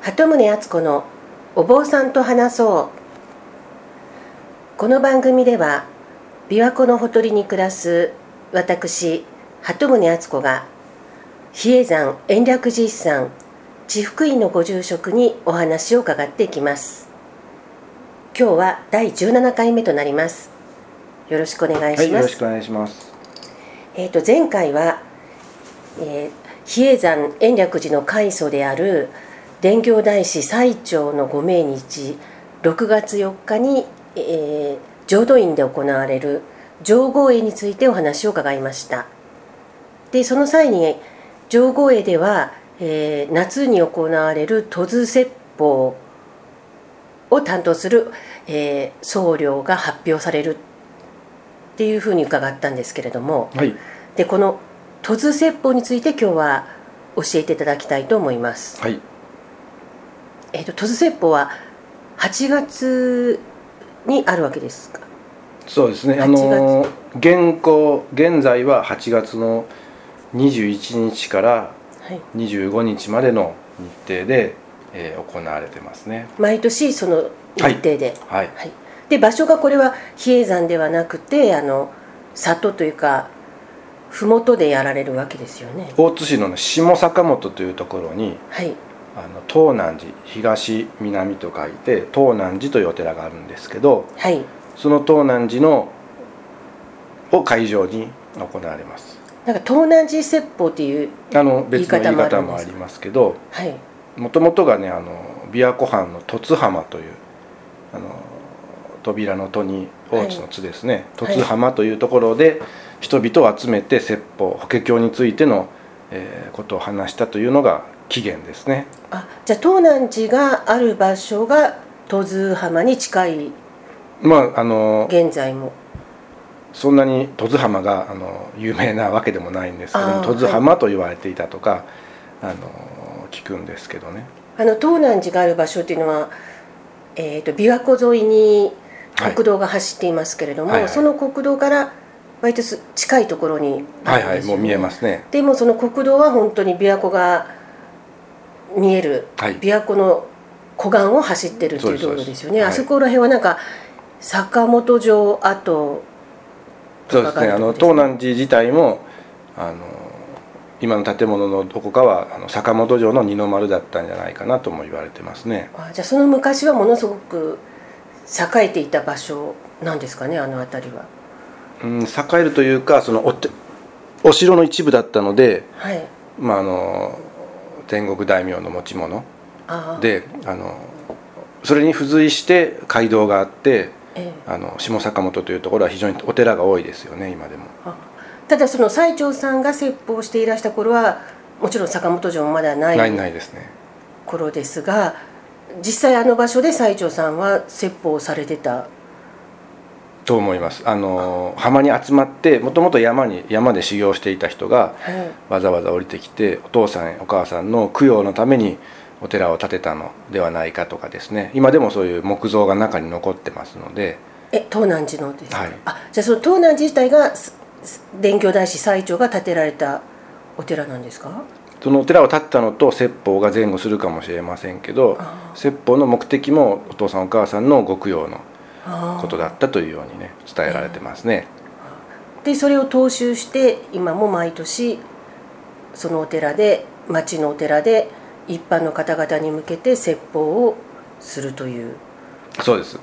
鳩宗敦子のお坊さんと話そう。この番組では琵琶湖のほとりに暮らす私鳩宗敦子が比叡山延暦寺一山地福院のご住職にお話を伺っていきます。今日は第17回目となります。よろしくお願いします、はい、よろしくお願いします。えー、と前回は、えー、比叡山延暦寺の開祖である伝教大師最長のご命日6月4日に、えー、浄土院で行われる上合会についてお話を伺いました。でその際に上合会では、えー、夏に行われる戸津説法を担当する、えー、僧侶が発表されるっていうふうに伺ったんですけれども、はい、でこの戸津説法について今日は教えていただきたいと思います。はい、えっ、ー、と戸津説法は8月にあるわけですか？そうですね。あの現行現在は8月の21日から25日までの日程で、えー、行われてますね。毎年その日程で。はい。はい、はいで場所がこれは比叡山ではなくてあの里というか麓でやられるわけですよね大津市の、下坂本というところに、はい、あの東南寺東南と書いて東南寺というお寺があるんですけど、はい、その東南寺のを会場に行われます。なんか東南寺説法っていうあの別の言い方もありますけどもともとがねあの琵琶湖畔の凸浜というあの扉の戸に大津の津ですね、はい、凸浜というところで人々を集めて説法法華経についての、えー、ことを話したというのが起源ですね。あじゃあ東南寺がある場所が戸津浜に近いまああの現在も。そんなに戸津浜があの有名なわけでもないんですけども戸津浜と言われていたとか、はい、あの聞くんですけどね。あの東南寺がある場所っていうのは、えーと、琵琶湖沿いに国道が走っていますけれども、はいはい。はい、その国道から割と近いところに、ね、はいはいもう見えますね。でもその国道は本当に琵琶湖が見える、はい、琵琶湖の湖岸を走ってるっていう道路ですよね。あそこら辺はなんか坂本城跡そうですね。あの東南寺自体もあの今の建物のどこかはあの坂本城の二の丸だったんじゃないかなとも言われてますね。あじゃあその昔はものすごく栄えていた場所なんですかね？あの辺りは。うん、栄えるというかそのおお城の一部だったので、はい、まああの天国大名の持ち物であのそれに付随して街道があって、ええ、あの下坂本というところは非常にお寺が多いですよね今でも。ただその最澄さんが説法していらした頃はもちろん坂本城もまだないないないですね。頃ですが実際あの場所で最澄さんは説法されてたと思います。あの浜に集まってもともと山に山で修行していた人が、わざわざ降りてきてお父さんお母さんの供養のためにお寺を建てたのではないかとかですね。今でもそういう木造が中に残ってますので。え東南寺のですか、はい、あじゃあその東南寺自体が伝教大師最澄が建てられたお寺なんですか？そのお寺を建ったのと説法が前後するかもしれませんけど説法の目的もお父さんお母さんのご供養のことだったというようにね伝えられてますね。でそれを踏襲して今も毎年そのお寺で町のお寺で一般の方々に向けて説法をするという。そうです。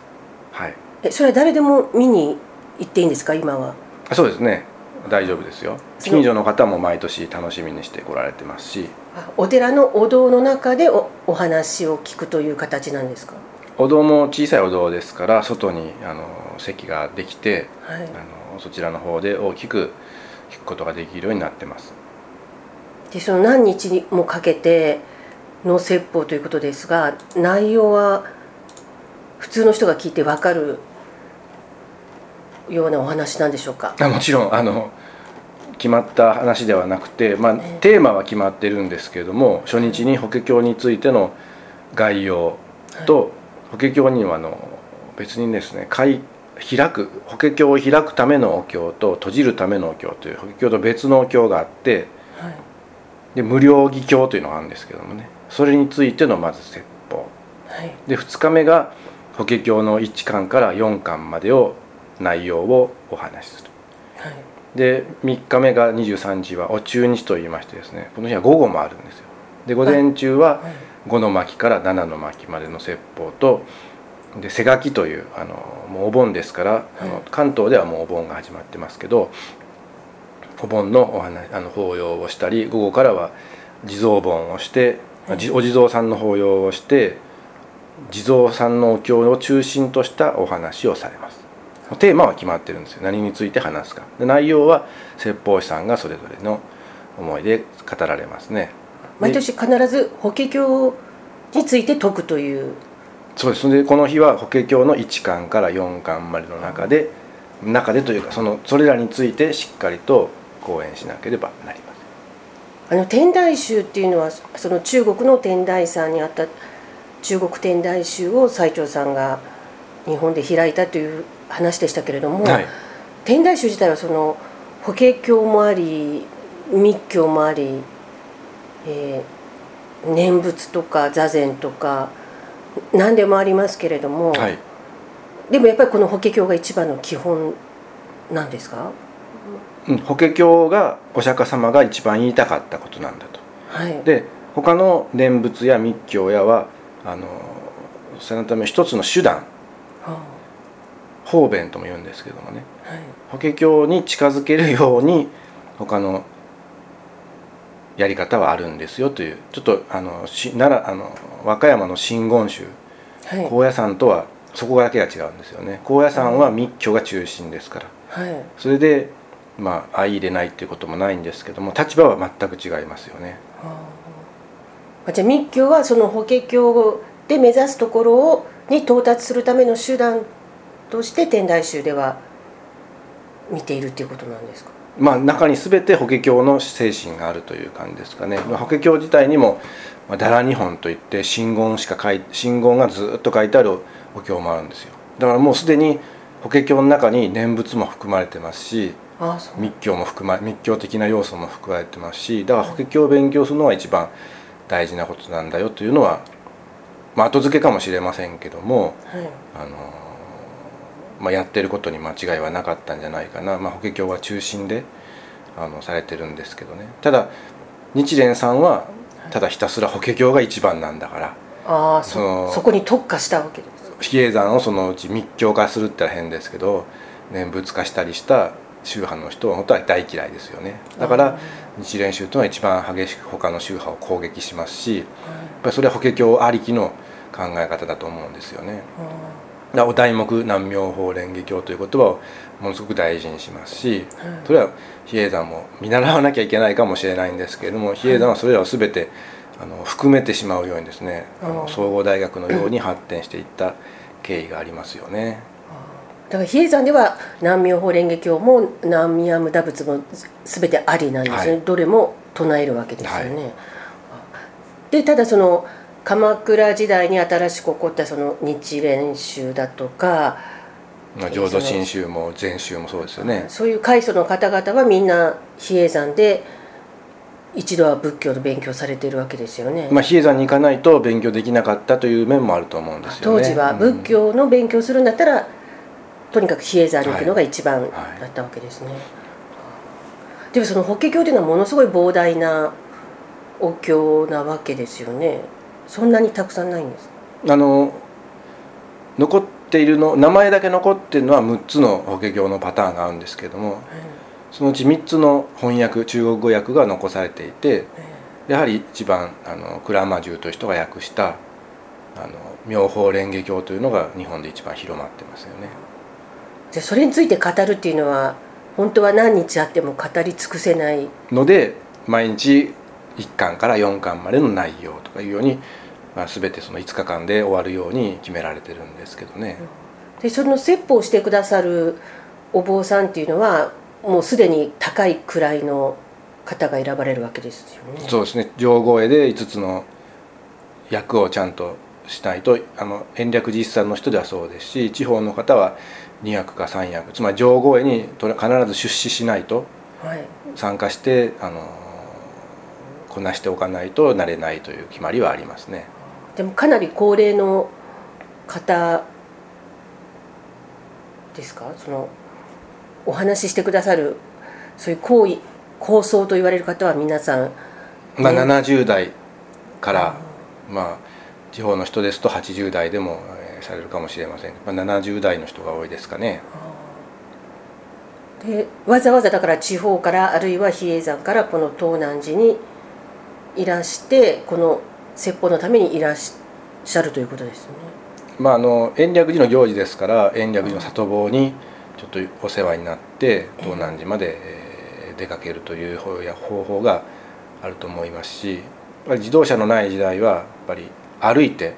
はい。えそれは誰でも見に行っていいんですか今は？そうですね。大丈夫ですよ。近所の方も毎年楽しみにして来られてますし。お寺のお堂の中でおお話を聞くという形なんですか？お堂も小さいお堂ですから外にあの席ができて、はい、あのそちらの方で大きく聞くことができるようになってます。でその何日もかけての説法ということですが内容は普通の人が聞いて分かるようなお話なんでしょうか？あもちろんあの決まった話ではなくて、まあ、テーマは決まってるんですけれども初日に法華経についての概要と、法華経にはあの別にですね開開く法華経を開くためのお経と閉じるためのお経という法華経と別のお経があって、はい、で無料義経というのがあるんですけどもね。それについてのまず説法、はい、で2日目が法華経の1巻から4巻までを内容をお話しする、はい、で3日目が23時はお中日といいましてですねこの日は午後もあるんですよ。で午前中は5の巻から7の巻までの説法とで瀬垣というあのもうお盆ですから、はい、あの関東ではもうお盆が始まってますけどお盆のお話あの法要をしたり午後からは地蔵盆をして、はい、お地蔵さんの法要をして地蔵さんのお経を中心としたお話をされます。テーマは決まってるんですよ。何について話すか。で内容は説法師さんがそれぞれの思いで語られますね毎年必ず法華経について説くという。そうですでこの日は法華経の1巻から4巻までの中で中でというかそのそれらについてしっかりと講演しなければなりません。あの天台宗っていうのはその中国の天台山にあった中国天台宗を最澄さんが日本で開いたという話でしたけれども、はい、天台宗自体はその法華経もあり密教もあり、えー、念仏とか座禅とか何でもありますけれども、はい、でもやっぱりこの法華経が一番の基本なんですか、うん、法華経がお釈迦様が一番言いたかったことなんだと。はい、で他の念仏や密教やはあのそのため一つの手段、はあ、方便とも言うんですけどもね、はい、法華経に近づけるように他のやり方はあるんですよというちょっとあのし奈良あの和歌山の真言宗、はい、高野山とはそこだけが違うんですよね。高野山は密教が中心ですから、はい、それでまあ相入れないっていうこともないんですけども立場は全く違いますよね。あじゃあ密教はその法華経で目指すところをに到達するための手段として天台宗では見ているっていうことなんですか？まあ、中に全て法華経の精神があるという感じですかね、まあ、法華経自体にも「だら日本」といって真言しか書い真言がずっと書いてあるお経もあるんですよ。だからもうすでに法華経の中に念仏も含まれてますし密教も含ま密教的な要素も含まれてますしだから法華経を勉強するのが一番大事なことなんだよというのは、まあ、後付けかもしれませんけども、はい、あのまあ、やってることに間違いはなかったんじゃないかな、まあ、法華経は中心であのされてるんですけどね。ただ日蓮さんはただひたすら法華経が一番なんだから。あそのそこに特化したわけです比叡山をそのうち密教化するってのは変ですけど念仏化したりした宗派の人は本当は大嫌いですよね。だから日蓮宗というのは一番激しく他の宗派を攻撃しますしやっぱりそれは法華経ありきの考え方だと思うんですよね。お題目南明法蓮華経という言葉をものすごく大事にしますし、それは比叡山も見習わなきゃいけないかもしれないんですけれども比叡山はそれらを全てあの含めてしまうようにですねあの総合大学のように発展していった経緯がありますよね。だから比叡山では南明法蓮華経も南無阿弥陀仏も全てありなんですね、はい、どれも唱えるわけですよね。はい、でただその鎌倉時代に新しく起こったその日蓮宗だとかまあ、浄土真宗も禅宗もそうですよね。そういう開祖の方々はみんな比叡山で一度は仏教の勉強されているわけですよね、まあ、比叡山に行かないと勉強できなかったという面もあると思うんですよね。当時は仏教の勉強するんだったら、うん、とにかく比叡山に行くのが一番だったわけですね、はいはい、でもその法華経というのはものすごい膨大なお経なわけですよねそんなにたくさんないんですあの残っているの名前だけ残っているのは6つの法華経のパターンがあるんですけれども、はい、そのうち3つの翻訳中国語訳が残されていて、はい、やはり一番あの鞍馬獣という人が訳したあの妙法蓮華経というのが日本で一番広まってますよね。じゃそれについて語るっていうのは本当は何日あっても語り尽くせない。ので毎日1巻から4巻までの内容とかいうように、まあ、全てその5日間で終わるように決められてるんですけどね。でその説法してくださるお坊さんっていうのはもうすでに高い位の方が選ばれるわけですよね。そうですね上皇絵で5つの役をちゃんとしないとあの延暦寺一さんの人ではそうですし地方の方は2役か3役つまり上皇絵に必ず出資しないと参加して、はい、あのこなしておかないとなれないという決まりはありますね。でもかなり高齢の方ですか？そのお話ししてくださるそういう行為構想と言われる方は皆さん、ね、まあ、70代からまあ地方の人ですと80代でもされるかもしれません、まあ、70代の人が多いですかね。でわざわざだから地方からあるいは比叡山からこの東南寺にいらしてこの説法のためにいらっしゃるということですね。まあ、あの延暦寺の行事ですから延暦寺の里坊にちょっとお世話になって東南寺まで出かけるという方法があると思いますし自動車のない時代はやっぱり歩いて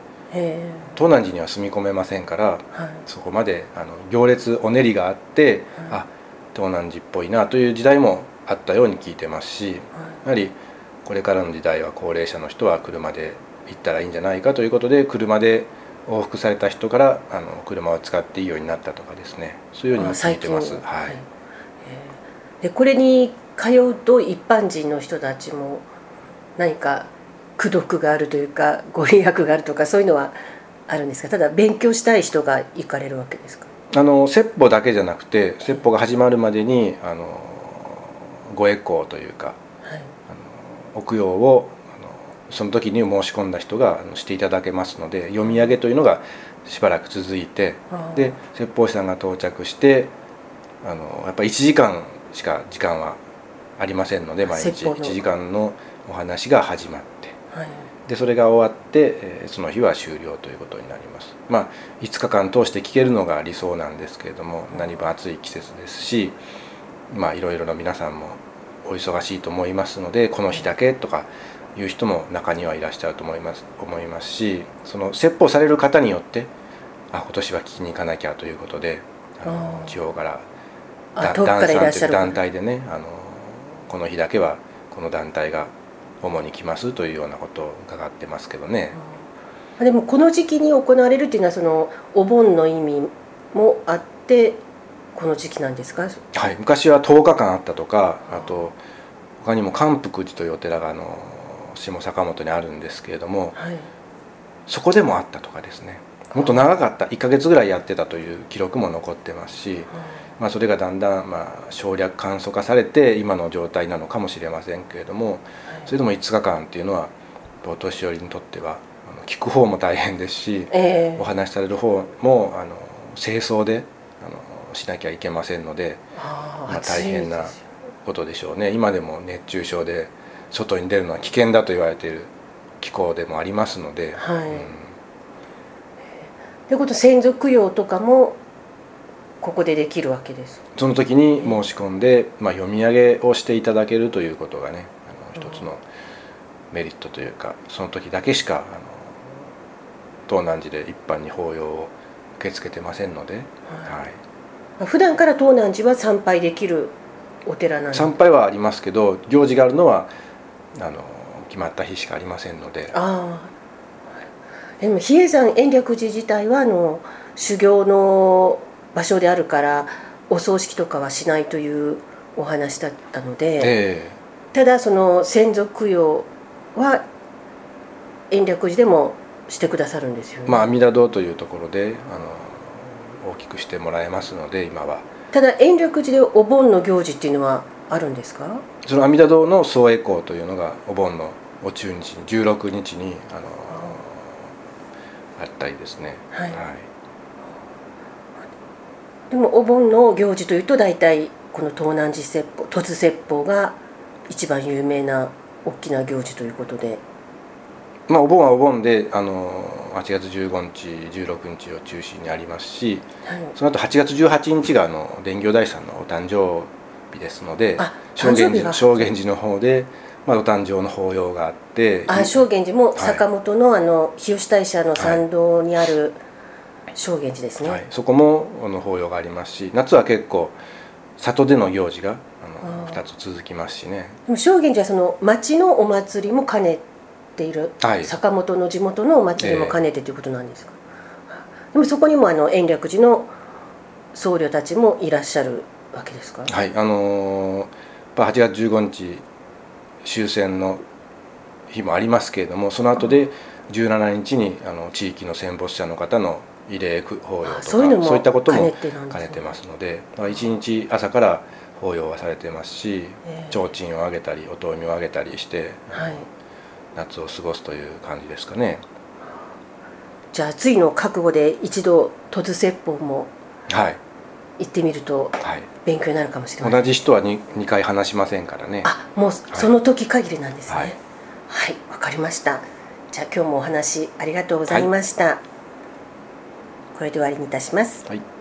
東南寺には住み込めませんから、はい、そこまであの行列お練りがあって、はい、あ東南寺っぽいなという時代もあったように聞いてますし、はい、やはりこれからの時代は高齢者の人は車で行ったらいいんじゃないかということで車で往復された人からあの車を使っていいようになったとかですね。そういうようにも聞いてます。はい、でこれに通うと一般人の人たちも何か功徳があるというかご利益があるとかそういうのはあるんですか？ただ勉強したい人が行かれるわけですか？あの説法だけじゃなくて説法が始まるまでにあのご栄光というか、はい、お供養をその時に申し込んだ人がしていただけますので読み上げというのがしばらく続いてで説法師さんが到着してあのやっぱり1時間しか時間はありませんので毎日。1時間のお話が始まって、はい、でそれが終わって、えその日は終了ということになります。まあ5日間通して聞けるのが理想なんですけれども何分暑い季節ですしまあいろいろな皆さんもお忙しいと思いますのでこの日だけとかいう人も中にはいらっしゃると思います思いますしその説法される方によってあ今年は聞きに行かなきゃということであの地方から団体団体でねあのこの日だけはこの団体が主に来ますというようなことを伺ってますけどね。でもこの時期に行われるっていうのはそのお盆の意味もあってこの時期なんですか、はい、昔は10日間あったとかあと他にも観福寺というお寺があの下坂本にあるんですけれども、はい、そこでもあったとかですね。もっと長かった1か月ぐらいやってたという記録も残ってますし、まあ、それがだんだんまあ省略簡素化されて今の状態なのかもしれませんけれども、それでも5日間っていうのはお年寄りにとっては聞く方も大変ですし、えー、お話しされる方もあの清掃であのしなきゃいけませんのでまあ、大変なことでしょうね。今でも熱中症で外に出るのは危険だと言われている気候でもありますので。はい、うん、ということ先祖供養とかもここでできるわけですその時に申し込んで、まあ、読み上げをしていただけるということがねあの一つのメリットというかその時だけしかあの東南寺で一般に法要を受け付けてませんので、はい。はい、普段から東南寺は参拝できるお寺なん参拝はありますけど行事があるのはあの決まった日しかありませんので。ああ。でも比叡山延暦寺自体はあの修行の場所であるからお葬式とかはしないというお話だったので、えー、ただその先祖供養は延暦寺でもしてくださるんですよね。まあ阿弥陀堂というところであの大きくしてもらえますので今は。ただ延暦寺でお盆の行事っていうのはあるんですか？その阿弥陀堂の総栄光というのがお盆のお中日に16日にあのあったりですね。はい、はいでもお盆の行事というと大体この東南寺説法突説法が一番有名な大きな行事ということで。まあ、お盆はお盆であの8月15日16日を中心にありますし、はい、その後8月18日があの伝行大師さんのお誕生日ですので正源寺正源寺の方で、まあ、お誕生の法要があってあ正源寺も坂本の,、あの日吉大社の参道にある、はい正源寺ですね、はい、そこもあの法要がありますし夏は結構里での行事があの2つ続きますしね。でも正源寺はその町のお祭りも兼ねている、はい、坂本の地元のお祭りも兼ねてということなんですか、えー、でもそこにもあの延暦寺の僧侶たちもいらっしゃるわけですか？はい。あのー、8月15日終戦の日もありますけれどもその後で17日にあの地域の戦没者の方の慰霊法要とかそういったことも兼ねてますので一日朝から法要はされてますし、えー、提灯をあげたりお灯みをあげたりして、はい、夏を過ごすという感じですかね。じゃあ次の覚悟で一度戸津説法もはい。行ってみると勉強になるかもしれない、同じ人は 2, 2回話しませんからね。あもうその時限りなんですね。はい。わ、はい、かりました。じゃあ今日もお話ありがとうございました、はい、これで終わりにいたします。はい